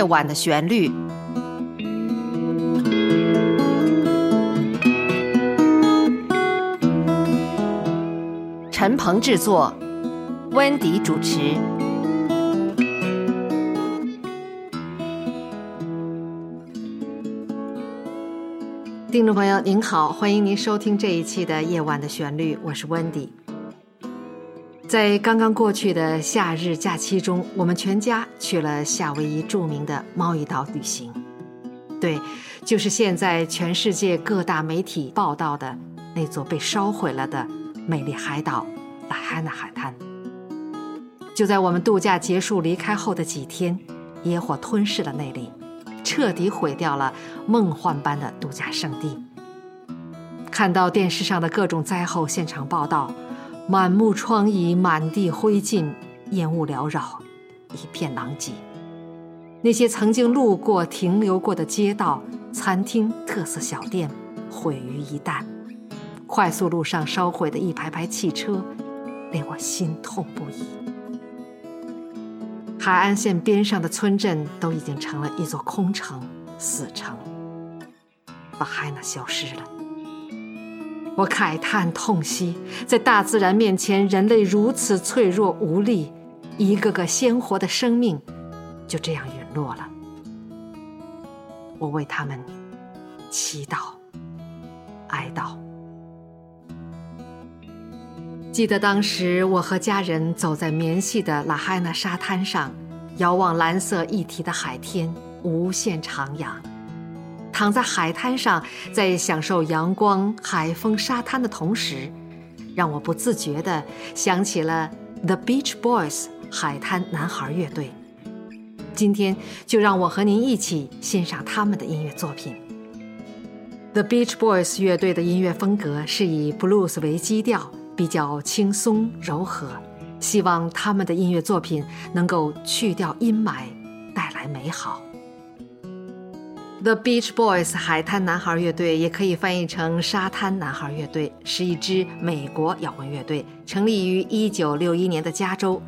夜晚的旋律。陈鹏制作，温迪主持。听众朋友您好，欢迎您收听这一期的《夜晚的旋律》，我是温迪。在刚刚过去的夏日假期中，我们全家去了夏威夷著名的猫屿岛旅行。对，就是现在全世界各大媒体报道的那座被烧毁了的美丽海岛——拉哈纳海滩。就在我们度假结束离开后的几天，野火吞噬了那里，彻底毁掉了梦幻般的度假胜地。看到电视上的各种灾后现场报道。满目疮痍，满地灰烬，烟雾缭绕，一片狼藉。那些曾经路过、停留过的街道、餐厅、特色小店，毁于一旦。快速路上烧毁的一排排汽车，令我心痛不已。海岸线边上的村镇都已经成了一座空城、死城，把海娜消失了。我慨叹痛惜，在大自然面前，人类如此脆弱无力，一个个鲜活的生命就这样陨落了。我为他们祈祷、哀悼。记得当时，我和家人走在绵细的拉海纳沙滩上，遥望蓝色一体的海天，无限徜徉。躺在海滩上，在享受阳光、海风、沙滩的同时，让我不自觉地想起了 The Beach Boys 海滩男孩乐队。今天就让我和您一起欣赏他们的音乐作品。The Beach Boys 乐队的音乐风格是以 blues 为基调，比较轻松柔和。希望他们的音乐作品能够去掉阴霾，带来美好。The Beach Boys 海滩男孩乐队也可以翻译成沙滩男孩乐队，是一支美国摇滚乐队，成立于1961年的加州。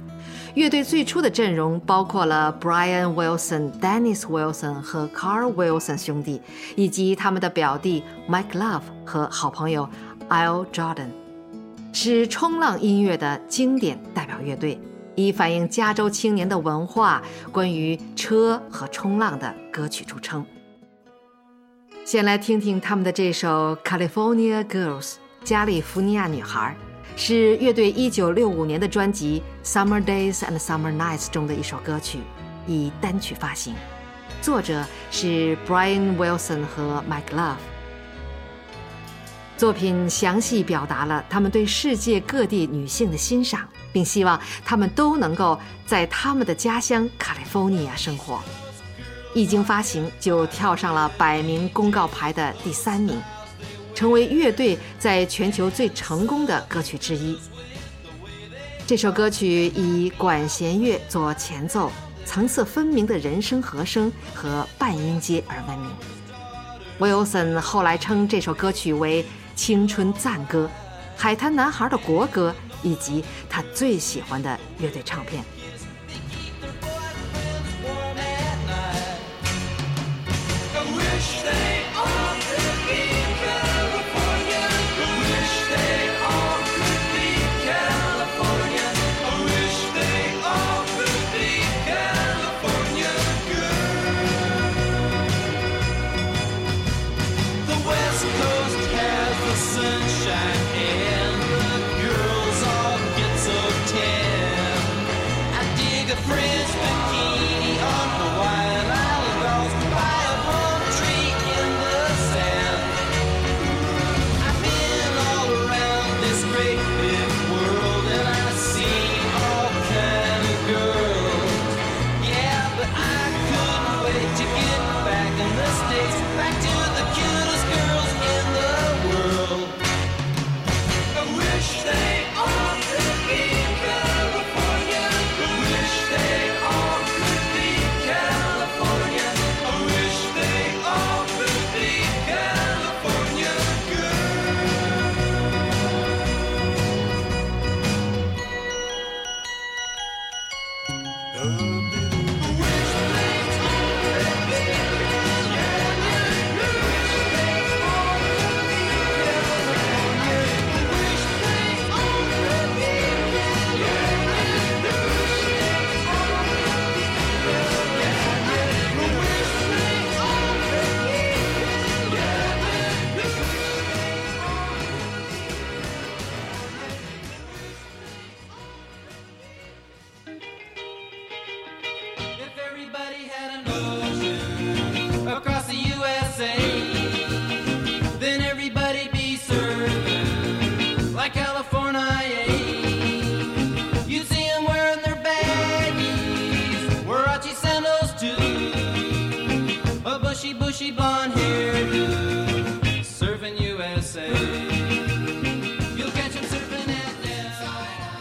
乐队最初的阵容包括了 Brian Wilson、Dennis Wilson 和 Carl Wilson 兄弟，以及他们的表弟 Mike Love 和好朋友 Al Jordan，是冲浪音乐的经典代表乐队，以反映加州青年的文化、关于车和冲浪的歌曲著称。先来听听他们的这首《California Girls》加利福尼亚女孩，是乐队1965年的专辑《Summer Days and Summer Nights》中的一首歌曲，以单曲发行。作者是 Brian Wilson 和 Mike Love。作品详细表达了他们对世界各地女性的欣赏，并希望她们都能够在他们的家乡卡利福尼亚生活。一经发行，就跳上了百名公告牌的第三名，成为乐队在全球最成功的歌曲之一。这首歌曲以管弦乐做前奏，层次分明的人声和声和半音阶而闻名。Wilson 后来称这首歌曲为“青春赞歌”、“海滩男孩的国歌”，以及他最喜欢的乐队唱片。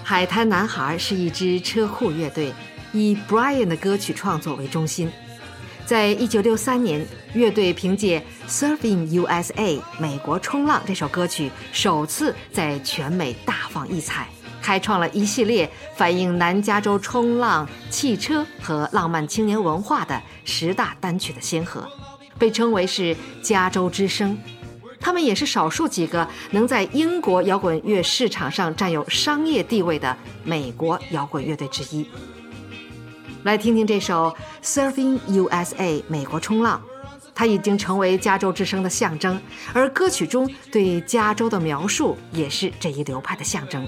海滩男孩是一支车库乐队，以 Brian 的歌曲创作为中心。在一九六三年，乐队凭借《Surfing USA》美国冲浪这首歌曲，首次在全美大放异彩，开创了一系列反映南加州冲浪、汽车和浪漫青年文化的十大单曲的先河，被称为是“加州之声”。他们也是少数几个能在英国摇滚乐市场上占有商业地位的美国摇滚乐队之一。来听听这首《Surfing USA》美国冲浪，它已经成为加州之声的象征，而歌曲中对加州的描述也是这一流派的象征。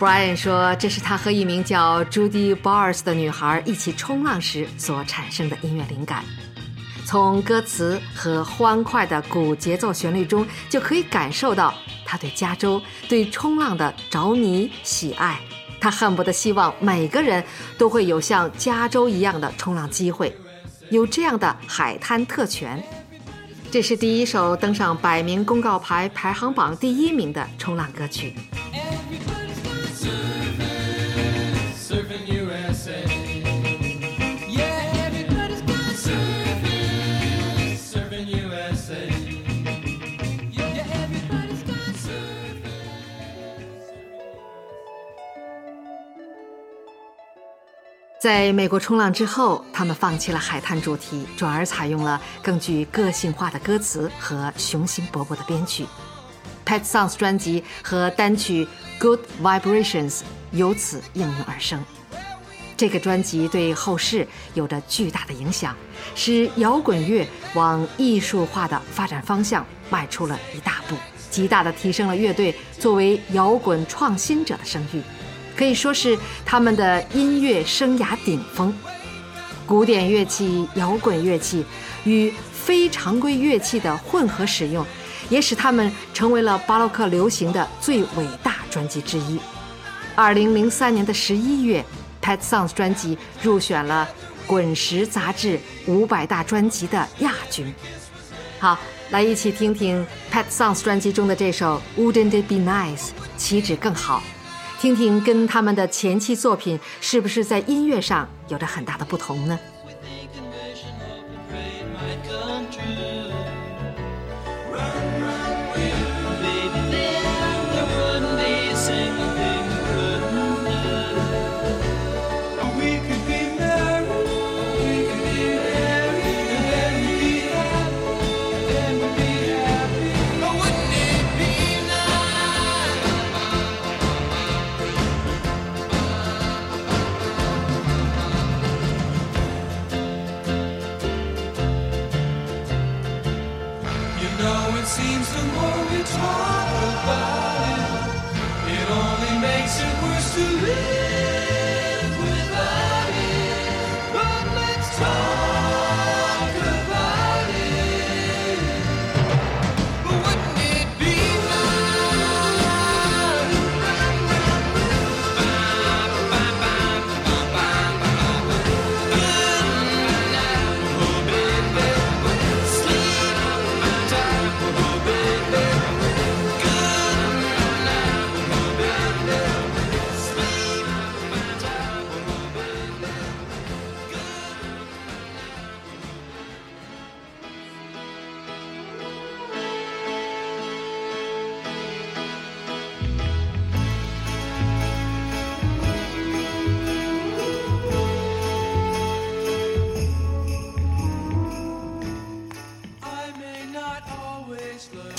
Brian 说，这是他和一名叫 Judy Bars 的女孩一起冲浪时所产生的音乐灵感。从歌词和欢快的鼓节奏旋律中，就可以感受到他对加州、对冲浪的着迷喜爱。他恨不得希望每个人都会有像加州一样的冲浪机会，有这样的海滩特权。这是第一首登上百名公告牌排行榜第一名的冲浪歌曲。在美国冲浪之后，他们放弃了海滩主题，转而采用了更具个性化的歌词和雄心勃勃的编曲。Pet Sounds 专辑和单曲《Good Vibrations》由此应运而生。这个专辑对后世有着巨大的影响，使摇滚乐往艺术化的发展方向迈出了一大步，极大地提升了乐队作为摇滚创新者的声誉，可以说是他们的音乐生涯顶峰。古典乐器、摇滚乐器与非常规乐器的混合使用，也使他们成为了巴洛克流行的最伟大专辑之一。二零零三年的十一月，Pet Sounds 专辑入选了《滚石》杂志五百大专辑的亚军。好，来一起听听 Pet Sounds 专辑中的这首《Wouldn't It Be Nice》，岂止更好？听听跟他们的前期作品是不是在音乐上有着很大的不同呢？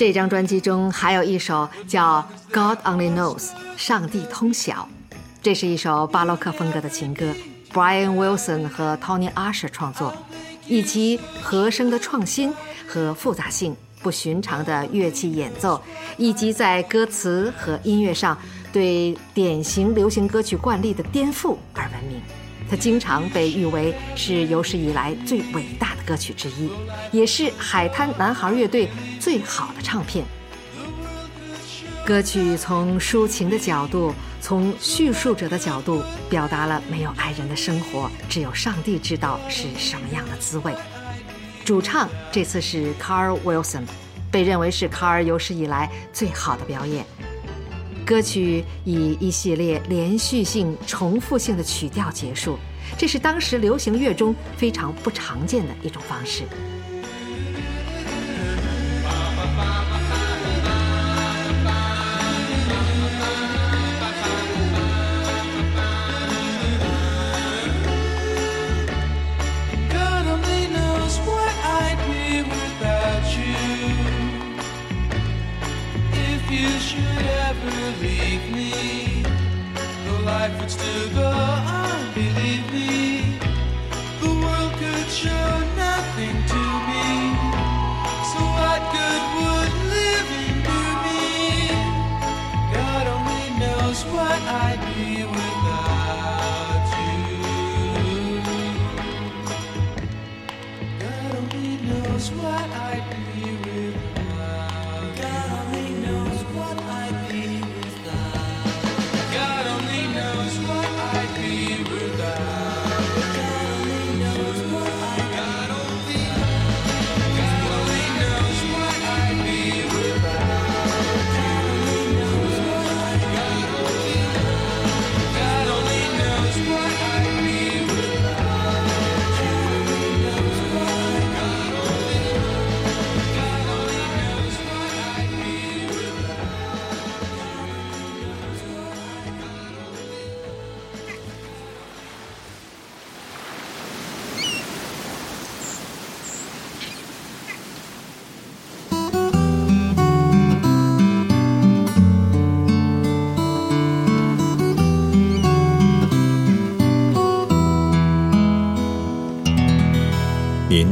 这张专辑中还有一首叫《God Only Knows》，上帝通晓。这是一首巴洛克风格的情歌，Brian Wilson 和 Tony Asher 创作，以及和声的创新和复杂性，不寻常的乐器演奏，以及在歌词和音乐上对典型流行歌曲惯例的颠覆而闻名。它经常被誉为是有史以来最伟大的歌曲之一，也是海滩男孩乐队最好的唱片。歌曲从抒情的角度，从叙述者的角度，表达了没有爱人的生活，只有上帝知道是什么样的滋味。主唱这次是 Carl Wilson，被认为是卡尔有史以来最好的表演。歌曲以一系列连续性、重复性的曲调结束，这是当时流行乐中非常不常见的一种方式。Life would still go on,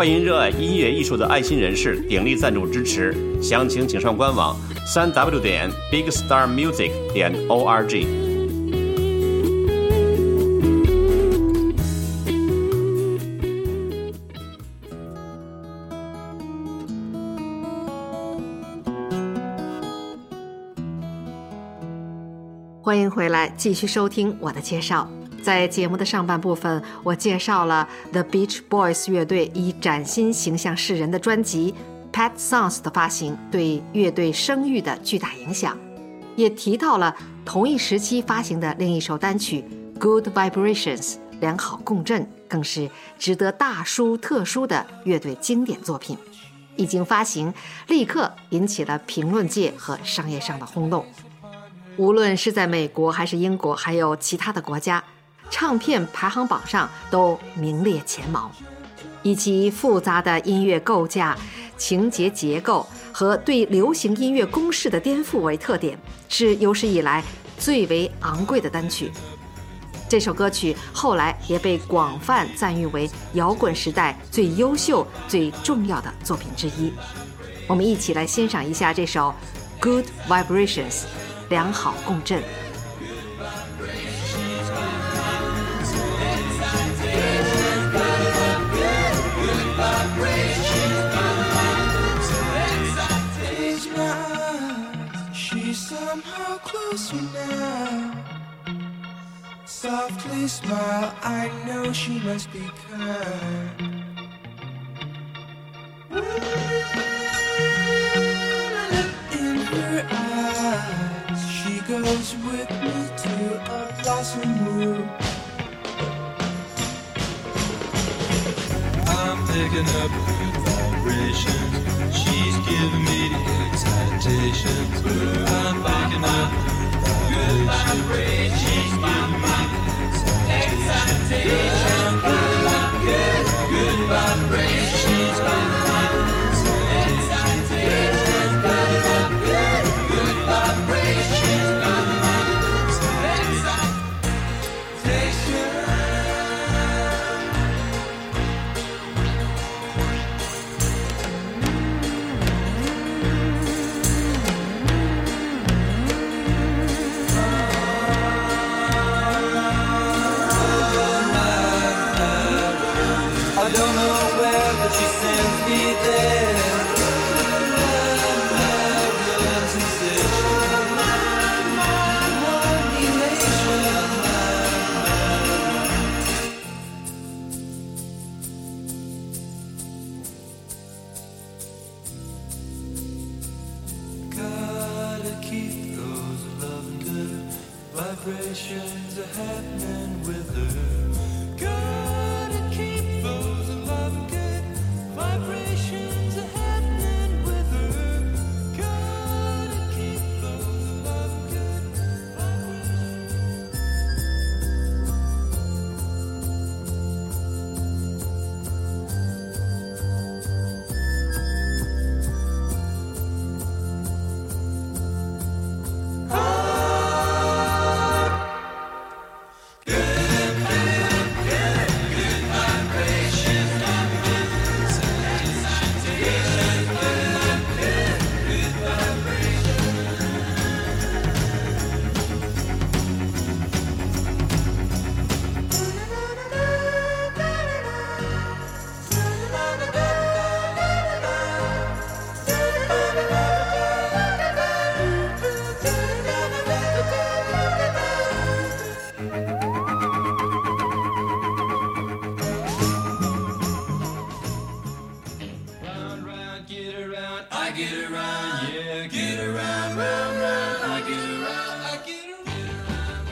欢迎热爱音乐艺术的爱心人士鼎力赞助支持，详情请上官网三 w 点 bigstarmusic 点 org。欢迎回来，继续收听我的介绍。在节目的上半部分，我介绍了 The Beach Boys 乐队以崭新形象示人的专辑《Pet Sounds》的发行对乐队声誉的巨大影响，也提到了同一时期发行的另一首单曲《Good Vibrations》良好共振，更是值得大书特书的乐队经典作品。一经发行，立刻引起了评论界和商业上的轰动。无论是在美国还是英国，还有其他的国家，唱片排行榜上都名列前茅。以其复杂的音乐构架、情节结构和对流行音乐公式的颠覆为特点，是有史以来最为昂贵的单曲。这首歌曲后来也被广泛赞誉为摇滚时代最优秀、最重要的作品之一。我们一起来欣赏一下这首《Good Vibrations》。良好共振。Somehow closer now. Softly smile, I know she must be kind. In her eyes, she goes with me to a blossom room. I'm picking up good vibration. She's giving me excitations. I'm picking up good vibrations. She's giving me excitations. I'm picking good, good vibrations.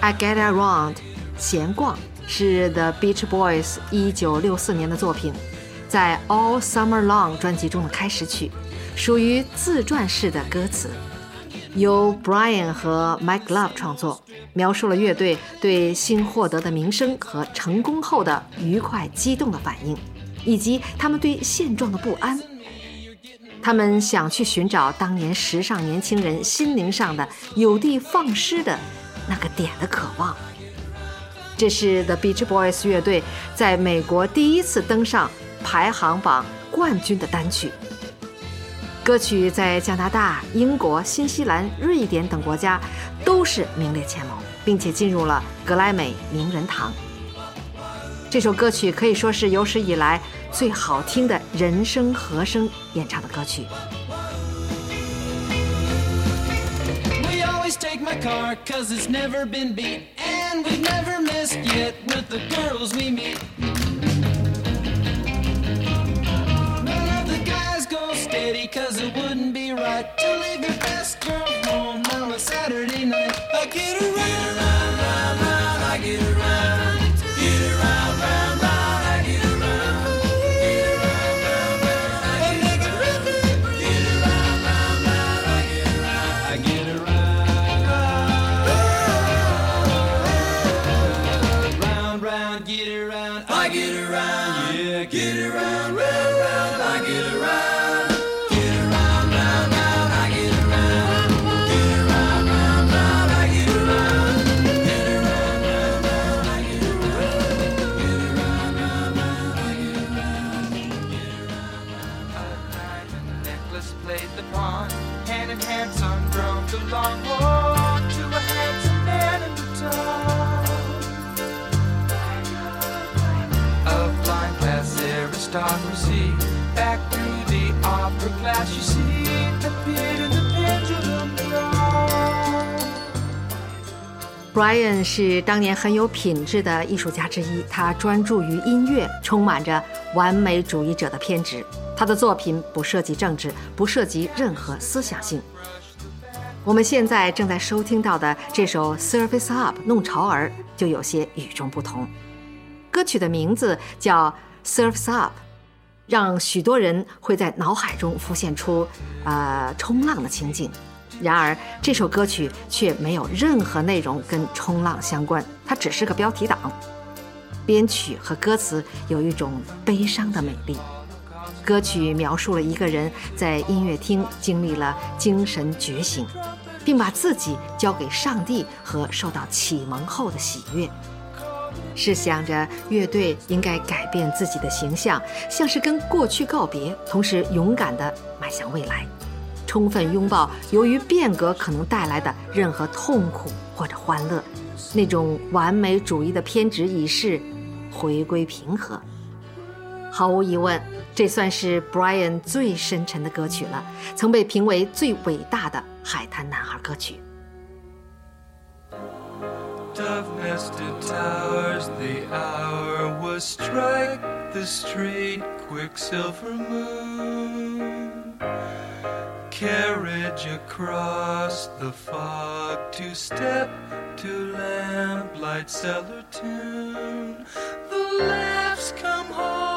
I Get Around，闲逛是 The Beach Boys 一九六四年的作品，在 All Summer Long 专辑中的开始曲，属于自传式的歌词，由 Brian 和 Mike Love 创作，描述了乐队对新获得的名声和成功后的愉快激动的反应，以及他们对现状的不安。他们想去寻找当年时尚年轻人心灵上的有的放矢的那个点的渴望。这是 The Beach Boys 乐队在美国第一次登上排行榜冠军的单曲。歌曲在加拿大、英国、新西兰、瑞典等国家都是名列前茅，并且进入了格莱美名人堂。这首歌曲可以说是有史以来最好听的人声和声演唱的歌曲。Take my car, cause it's never been beat. And we've never missed yet with the girls we meet. None of the guys go steady, cause it wouldn't be right to leave your best girl home on a Saturday night. Brian 是当年很有品质的艺术家之一，他专注于音乐，充满着完美主义者的偏执。他的作品不涉及政治，不涉及任何思想性。我们现在正在收听到的这首《Surface Up》弄潮儿就有些与众不同。歌曲的名字叫《Surface Up》，让许多人会在脑海中浮现出呃冲浪的情景。然而，这首歌曲却没有任何内容跟冲浪相关，它只是个标题党。编曲和歌词有一种悲伤的美丽。歌曲描述了一个人在音乐厅经历了精神觉醒，并把自己交给上帝和受到启蒙后的喜悦。是想着乐队应该改变自己的形象，像是跟过去告别，同时勇敢地迈向未来，充分拥抱由于变革可能带来的任何痛苦或者欢乐。那种完美主义的偏执已逝，回归平和。毫无疑问，这算是 Brian 最深沉的歌曲了，曾被评为最伟大的海滩男孩歌曲。Dove nested towers, the hour was strike the straight quicksilver moon. Carriage across the fog, two step to lamplight cellar tune. The laughs come hard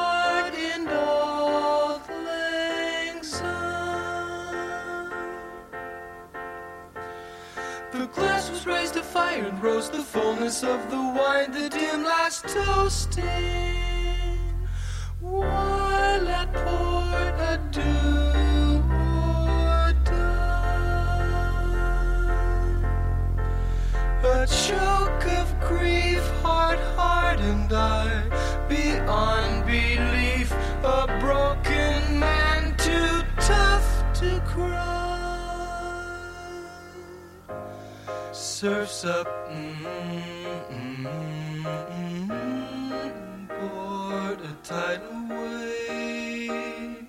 was raised to fire and rose the fullness of the wine, the dim last toasting. While at port adieu or die. A choke of grief, heart hardened I, beyond surfs up mm, mm, mm, board a tidal wave.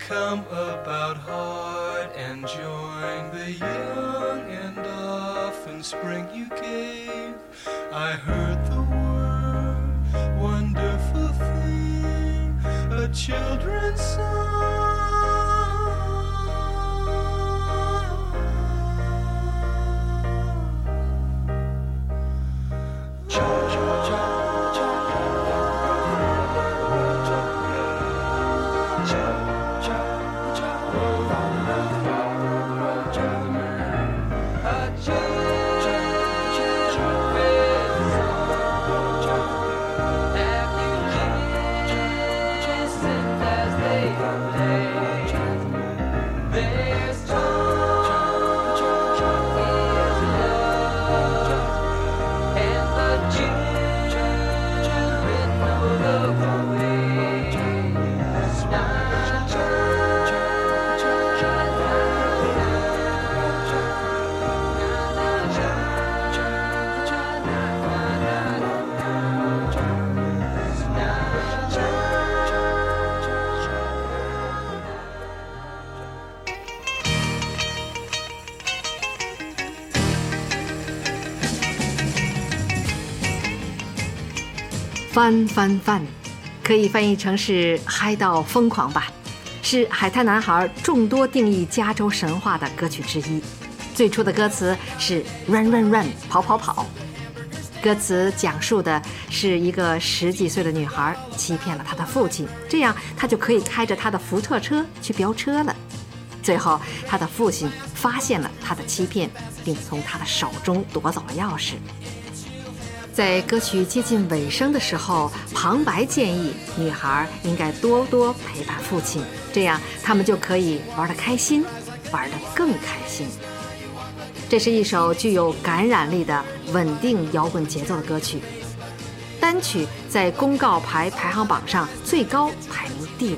Come about hard and join the young and often spring you gave. I heard the word wonderful thing a children's “翻翻翻”，可以翻译成是嗨到疯狂吧，是海滩男孩众多定义加州神话的歌曲之一。最初的歌词是 “run run run”，跑跑跑。歌词讲述的是一个十几岁的女孩欺骗了她的父亲，这样她就可以开着她的福特车去飙车了。最后，她的父亲发现了她的欺骗，并从她的手中夺走了钥匙。在歌曲接近尾声的时候，旁白建议女孩应该多多陪伴父亲，这样他们就可以玩的开心，玩的更开心。这是一首具有感染力的稳定摇滚节奏的歌曲，单曲在公告牌排行榜上最高排名第五。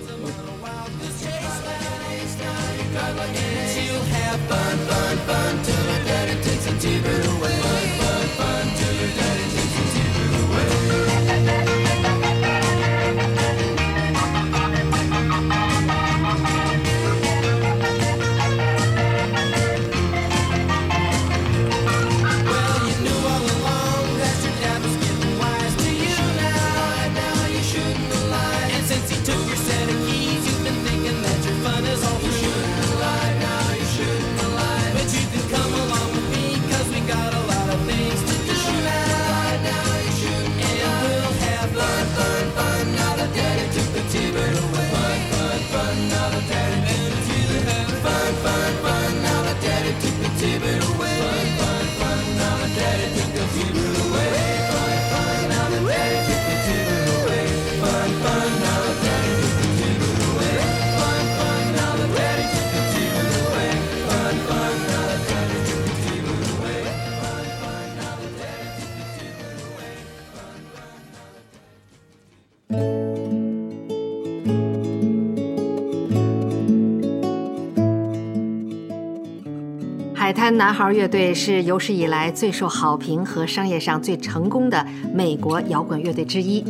男孩乐队是有史以来最受好评和商业上最成功的美国摇滚乐队之一。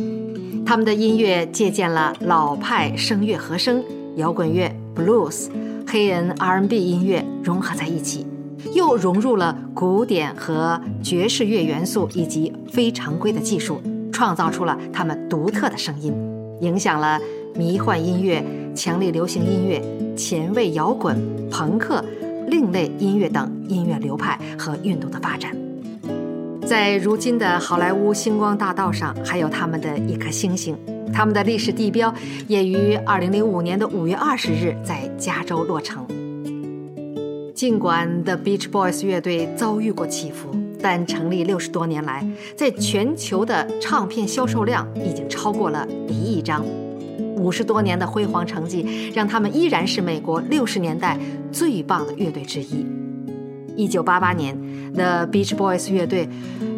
他们的音乐借鉴了老派声乐和声、摇滚乐、blues、黑人 R&B 音乐融合在一起，又融入了古典和爵士乐元素以及非常规的技术，创造出了他们独特的声音，影响了迷幻音乐、强力流行音乐、前卫摇滚、朋克。另类音乐等音乐流派和运动的发展，在如今的好莱坞星光大道上，还有他们的一颗星星。他们的历史地标也于2005年的5月20日在加州落成。尽管 The Beach Boys 乐队遭遇过起伏，但成立六十多年来，在全球的唱片销售量已经超过了一亿张。五十多年的辉煌成绩，让他们依然是美国六十年代最棒的乐队之一。一九八八年，The Beach Boys 乐队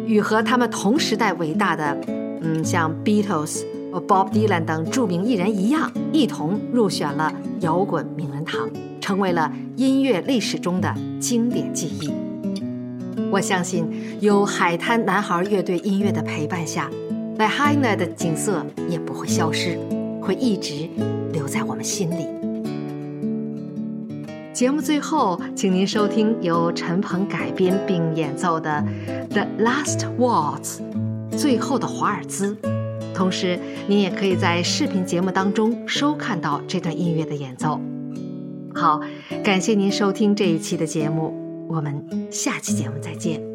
与和他们同时代伟大的，嗯，像 Beatles、Bob Dylan 等著名艺人一样，一同入选了摇滚名人堂，成为了音乐历史中的经典记忆。我相信，有海滩男孩乐队音乐的陪伴下，Lahaina 的景色也不会消失。会一直留在我们心里。节目最后，请您收听由陈鹏改编并演奏的《The Last Waltz》最后的华尔兹。同时，您也可以在视频节目当中收看到这段音乐的演奏。好，感谢您收听这一期的节目，我们下期节目再见。